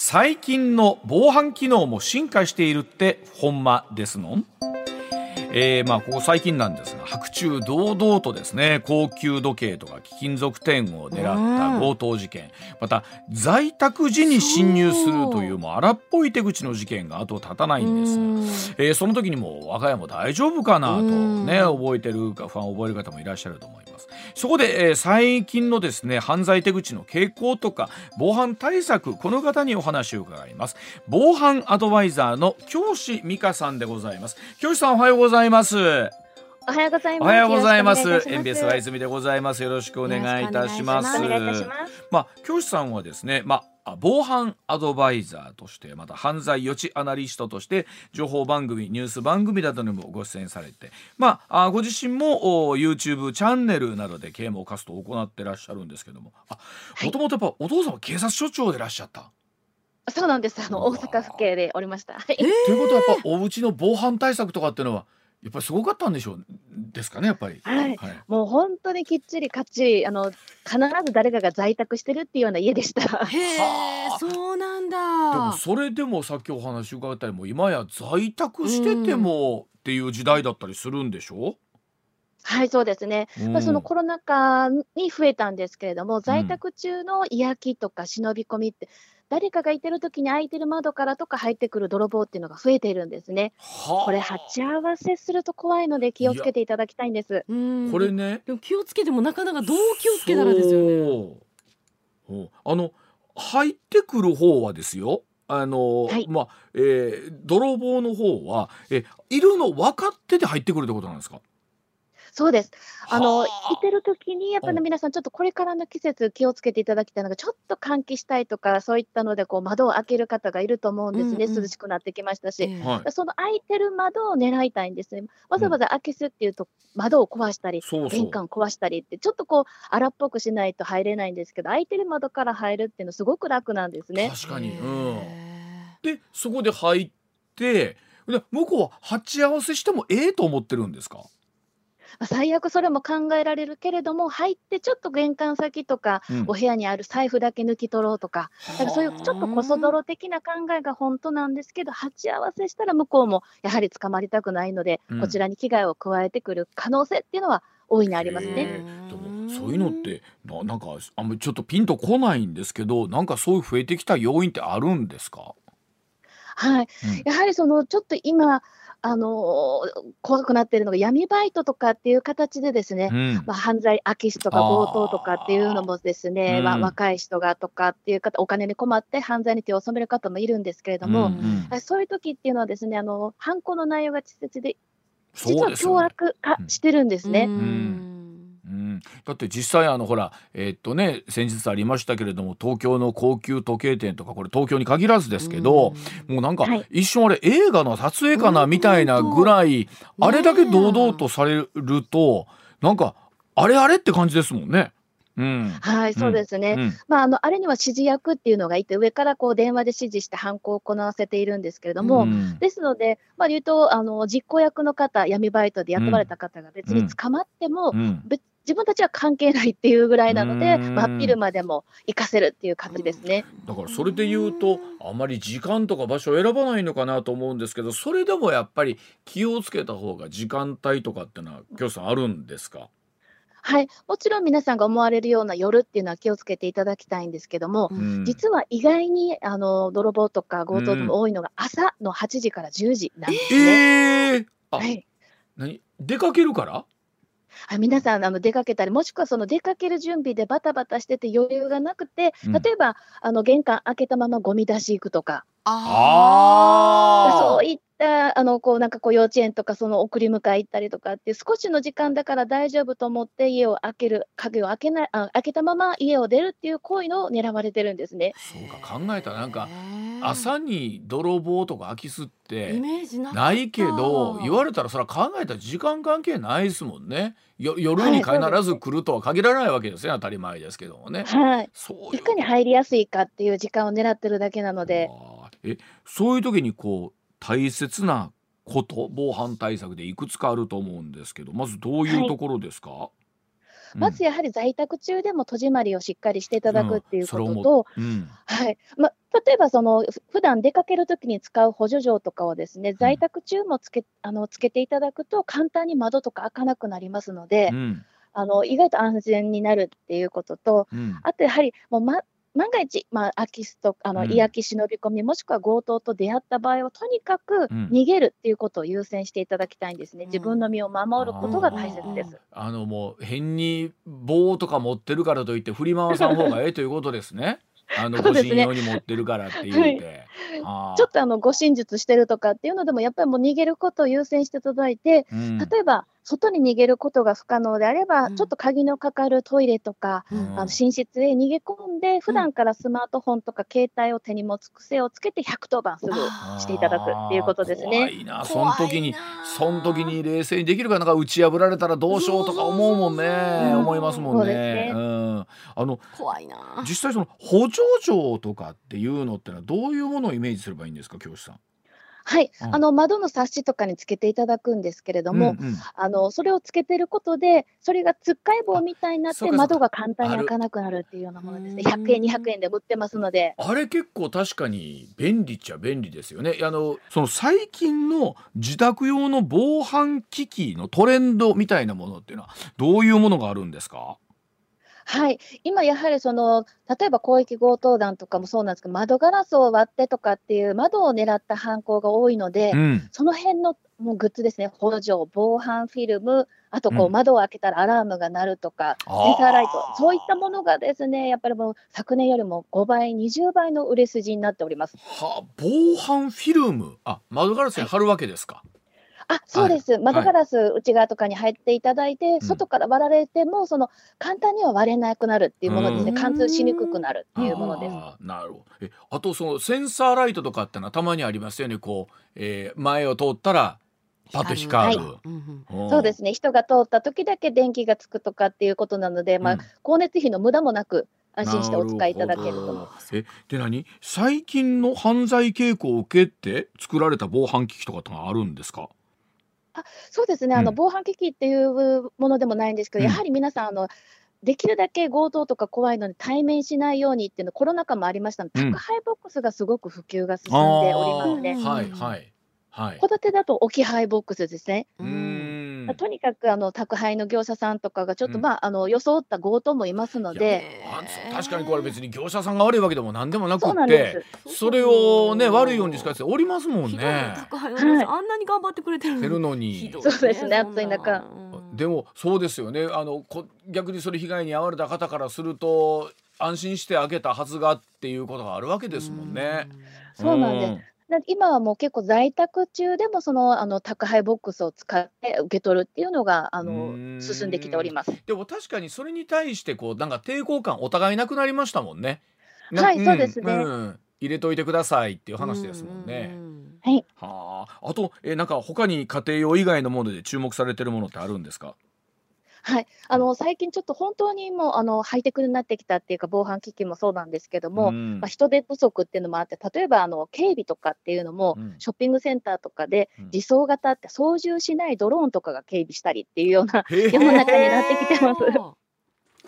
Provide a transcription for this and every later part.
最近の防犯機能も進化しているってほんまですの？えー、まあここ最近なんですが白昼堂々とですね高級時計とか貴金属店を狙った強盗事件。また在宅時に侵入するというもう荒っぽい手口の事件が後を絶たないんですが、えー、その時にも我が家も大丈夫かなとね覚えてるか不安を覚える方もいらっしゃると思います。そこで、えー、最近のですね犯罪手口の傾向とか防犯対策この方にお話を伺います。防犯アドバイザーの教師美香さんでございます。教師さんおはようございますおはようございます。おはようございます。エンベスは泉でございます。よろしくお願いいたします。まあ教師さんはですね、まあ防犯アドバイザーとしてまた犯罪予知アナリストとして情報番組ニュース番組などにもご出演されてまあご自身も YouTube チャンネルなどで啓蒙活動を行ってらっしゃるんですけどももともとやっぱお父さんは警察署長でいらっしゃった。そうなんです。あの大阪府警でおりました。ということはやっぱお家の防犯対策とかっていうのはやっぱりすごかったんでしょうですかねやっぱり、はい、はい、もう本当にきっちりかっちりあの必ず誰かが在宅してるっていうような家でした。へえ、そうなんだ。でもそれでもさっきお話伺ったように今や在宅しててもっていう時代だったりするんでしょ？う、はい、そうですね。まあ、そのコロナ禍に増えたんですけれども、在宅中の嫌気とか忍び込みって、誰かがいてる時に開いてる窓からとか入ってくる泥棒っていうのが増えているんですね。これ鉢合わせすると怖いので気をつけていただきたいんです。これねでも気をつけてもなかなかどう気をつけたらですよね。あの入ってくる方はですよ。あの、はい、まあ、えー、泥棒の方はえいるの分かってて入ってくるってことなんですか？そうです。あ。の、いてる時に、やっぱり皆さん、ちょっとこれからの季節、気をつけていただきたいのが、ちょっと換気したいとか、そういったので、こう窓を開ける方がいると思うんですね、うんうん、涼しくなってきましたし、はい、その開いてる窓を狙いたいんですね。わざわざ開けすっていうと、窓を壊したり、うん、玄関壊したりって、ちょっとこう、荒っぽくしないと入れないんですけど、開いてる窓から入るっていうの、すごく楽なんですね。確かに、うん、で、そこで入って、で向こうは鉢合わせしてもええと思ってるんですか？まあ、最悪それも考えられるけれども、入ってちょっと玄関先とか、うん、お部屋にある財布だけ抜き取ろうとか、だからそういうちょっとこそ泥的な考えが本当なんですけど、鉢合わせしたら向こうもやはり捕まりたくないので、うん、こちらに危害を加えてくる可能性っていうのは大いにありますね。でもそういうのってななんかあんまりちょっとピンとこないんですけどなんかそういう増えてきた要因ってあるんですか？はい、うん、やはりそのちょっと今あの怖くなっているのが闇バイトとかっていう形でですね、うん、まあ、犯罪空き巣とか強盗とかっていうのもですね、まあ、若い人がとかっていう方、お金に困って犯罪に手を染める方もいるんですけれども、うんうん、そういう時っていうのはですね、あの犯行の内容が稚拙で、実は凶悪化してるんですね。うんうん、だって実際あのほらえー、っとね先日ありましたけれども東京の高級時計店とかこれ東京に限らずですけど、うん、もうなんか一瞬あれ映画の撮影かなみたいなぐらい、あれだけ堂々とされるとなんかあれあれって感じですもんね。うん、はい、そうですね。うん、まあ、あの、あれには指示役っていうのがいて、上からこう電話で指示して犯行を行わせているんですけれども、うん、ですので、まあ、言うと、あの、実行役の方、闇バイトで雇われた方が別に捕まっても、別自分たちは関係ないっていうぐらいなので、真っ昼間でも行かせるっていう感じですね。だからそれで言うと、あまり時間とか場所を選ばないのかなと思うんですけど、それでもやっぱり気をつけた方が時間帯とかっていうのは、今日さんあるんですか？はい、もちろん皆さんが思われるような夜っていうのは気をつけていただきたいんですけども、うん、実は意外にあの泥棒とか強盗でも多いのが朝の8時から10時なんですね。えー、はい、何？出かけるから？あ皆さんあの出かけたり、もしくはその出かける準備でバタバタしてて余裕がなくて、例えば、あの玄関開けたままゴミ出し行くとか。あそういったあのこうなんかこう幼稚園とかその送り迎え行ったりとかって少しの時間だから大丈夫と思って家を開ける鍵を開けないあ開けたまま家を出るっていう行為の狙われてるんですね。そうか考えたらなんか朝に泥棒とか空き巣ってないけど言われたらそれは考えたら時間関係ないですもんね。夜に必ず来るとは限らないわけですね、当たり前ですけどもね。はい。そういかに入りやすいかっていう時間を狙ってるだけなので。えそういう時にこう大切なこと防犯対策でいくつかあると思うんですけどまずどういうところですか、はいうん。まずやはり在宅中でも戸締まりをしっかりしていただくっていうことと、うん。はい。ま、例えばそのふ普段出かけるときに使う補助錠とかをですね在宅中もつけあのつけていただくと簡単に窓とか開かなくなりますので、うん。あの意外と安全になるっていうことと、うん。あとやはりもう、ま、万が一、まあ、空き巣とあのうん。居空き忍び込み、もしくは強盗と出会った場合は、とにかくうん。逃げるっていうことを優先していただきたいんですね、自分の身を守ることが大切です。あのもう変に棒とか持ってるからといって振り回さん方がええということですね。あの護身用に持ってるからって言って。あー。ちょっとあの護身術してるとかっていうのでも、やっぱりもう逃げることを優先していただいて、うん。例えば外に逃げることが不可能であれば、うん。ちょっと鍵のかかるトイレとか、うん。うんあの寝室へ逃げ込んで、普段からスマートフォンとか携帯を手に持つ癖をつけて110番すぐしていただくっていうことですね。怖いな、その時にその時に冷静にできるかなんか打ち破られたらどうしようとか思うもんね。思いますもんね。うん、あの怖いな。実際その補助錠とかっていうのってのはどういうものをイメージすればいいんですか教師さん。はい、うんあの窓の冊子とかにつけていただくんですけれども、うんうんあのそれをつけてることで、それがつっかい棒みたいになって、窓が簡単に開かなくなるっていうようなものですね。ある100円、200円で売ってますので。あれ結構確かに便利っちゃ便利ですよね。あのその最近の自宅用の防犯機器のトレンドみたいなものっていうのはどういうものがあるんですか？はい、今やはりその、例えば広域強盗団とかもそうなんですけど、窓ガラスを割ってとかっていう、窓を狙った犯行が多いので、うん。その辺のもうグッズですね、補助、防犯フィルム、あとこううん窓を開けたらアラームが鳴るとか、あーセンサーライト、そういったものがですね、やっぱりもう昨年よりも5倍、20倍の売れ筋になっております。は防犯フィルムあ窓ガラスに貼るわけですか。あそうです、窓はい。ガラス内側とかに入っていただいて、ん外から割られても、その簡単には割れなくなるっていうものですね、うん。貫通しにくくなるっていうものです。なるほど。えあとそのセンサーライトとかってのはたまにありますよね。こう、えー前を通ったらパッと光る。うんうん。そうですね、人が通った時だけ電気がつくとかっていうことなので、まあうん光熱費の無駄もなく、安心してお使いいただけると思いなます。えで何？最近の犯罪傾向を受けて作られた防犯機器とかってあるんですか？そうですね、あのうん。防犯機器っていうものでもないんですけど、うん。やはり皆さんあの、できるだけ強盗とか怖いので対面しないようにっていうの、コロナ禍もありましたので、うん。宅配ボックスがすごく普及が進んでおりますね。うんはいはい。はい。戸建てだと置き配ボックスですね。うーん。とにかくあの宅配の業者さんとかがちょっと、うん。まあ、あの装った強盗もいますので、確かにこれ別に業者さんが悪いわけでも何でもなくっでてす。それをね悪いように使っておりますもんね。あんなに頑張ってくれてるのに。ど。そうですねそんな暑い中うんでもそうですよね。あのこ逆にそれ被害に遭われた方からすると安心して開けたはずがっていうことがあるわけですもんね。そうなんです。だ今はもう結構在宅中でもそのあの宅配ボックスを使って受け取るっていうのがあうーんの進んできております。でも確かにそれに対してこうなんか抵抗感お互いなくなりましたもんね。なはいんそうですねん入れといてくださいっていう話ですもんね。うんはい、はあ。あとえなんか他に家庭用以外のもので注目されてるものってあるんですか？はい、あの最近ちょっと本当にもうあのハイテクになってきたっていうか防犯機器もそうなんですけども、んまあ、人手不足っていうのもあって例えばあの警備とかっていうのも、うんショッピングセンターとかでうん自走型って操縦しないドローンとかが警備したりっていうような 世の中になってきてます。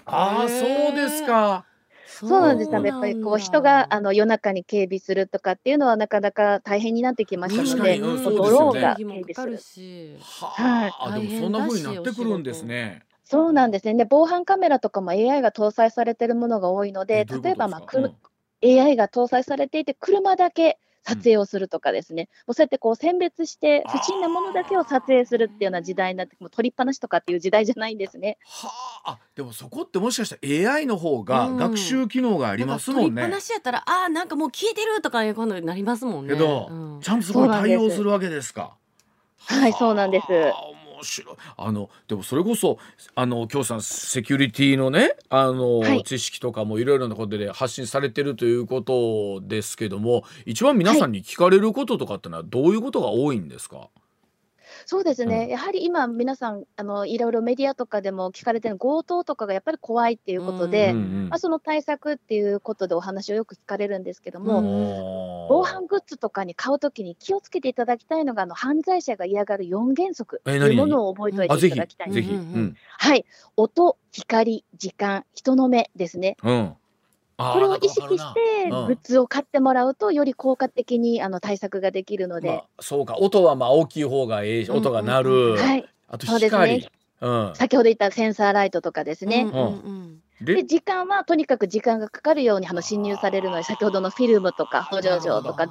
ああそうですか。そうなんです。やっぱりこう人があの夜中に警備するとかっていうのはなかなか大変になってきましたので、確かにうんドそうですよねローンが警もかかる備する。しはあ。でもそんな風になってくるんですね。そうなんですね。で防犯カメラとかも AI が搭載されているものが多いので、どういうこと例えばまあですかく AI が搭載されていて車だけ撮影をするとかですね、もうそうやってこう選別して不審なものだけを撮影するっていうような時代になって、もう取りっぱなしとかっていう時代じゃないんですね。はあ。あでもそこってもしかしたら AI の方がうん学習機能がありますもんねなんか取りっぱな。しやったらあーなんかもう聞いてるとかいうことになりますもんね。けど、うんちゃんとそこに対応するわけですか。はいそうなんですはあ面白い。あのでもそれこそあの京さんセキュリティのねあの、はい。知識とかもいろいろなことで発信されてるということですけども、一番皆さんに聞かれることとかってのはどういうことが多いんですか？そうですね、うん。やはり今、皆さんあの、いろいろメディアとかでも聞かれてる強盗とかがやっぱり怖いっていうことで、うんうんまあ、その対策っていうことでお話をよく聞かれるんですけども、防犯グッズとかに買うときに気をつけていただきたいのが、あの犯罪者が嫌がる4原則。とえ何？いうものを覚えておいていただきたい。んです。ぜひ、はい、音、光、時間、人の目ですね。うん、これを意識して、グッズを買ってもらうと、より効果的にあの対策ができるので、まあ、そうか。音はまあ大きい方がええし音が鳴る、うん。うんうんはい、あとそうです光、ね。うん。先ほど言ったセンサーライトとかですね。うんうんでで時間はとにかく時間がかかるようにあの侵入されるので、先ほどのフィルムとか補助錠とか、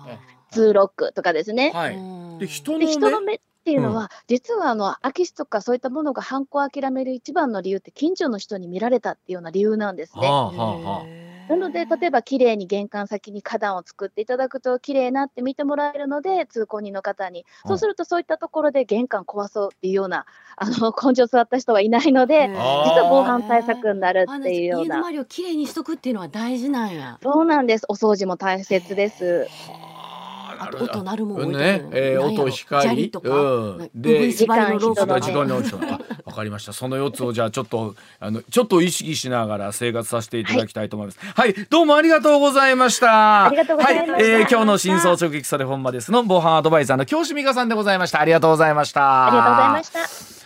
ツーロックとかですね。はい、うん。で人ので目人の目っていうのは、実はあの空き巣とかそういったものが犯行を諦める一番の理由って、近所の人に見られたっていうような理由なんですね。はあはあはあなので、例えば綺麗に玄関先に花壇を作っていただくと、綺麗なって見てもらえるので、通行人の方に、うんそうするとそういったところで玄関壊そうっていうような、あの根性座った人はいないので、実は防犯対策になるっていうような。家の周りをきれいにしとくっていうのは大事なんや。そうなんです。お掃除も大切です。あと音鳴るもんね、えー、音光砂利とか。うん。ねで縛りのロープとかわかりました。その4つをじゃあちょっとあのちょっと意識しながら生活させていただきたいと思います。はい、どうもありがとうございました。ありがとうございました。はい、えー今日の真相直撃それ本間ですの防犯アドバイザーの京志美香さんでございました。ありがとうございました。ありがとうございました。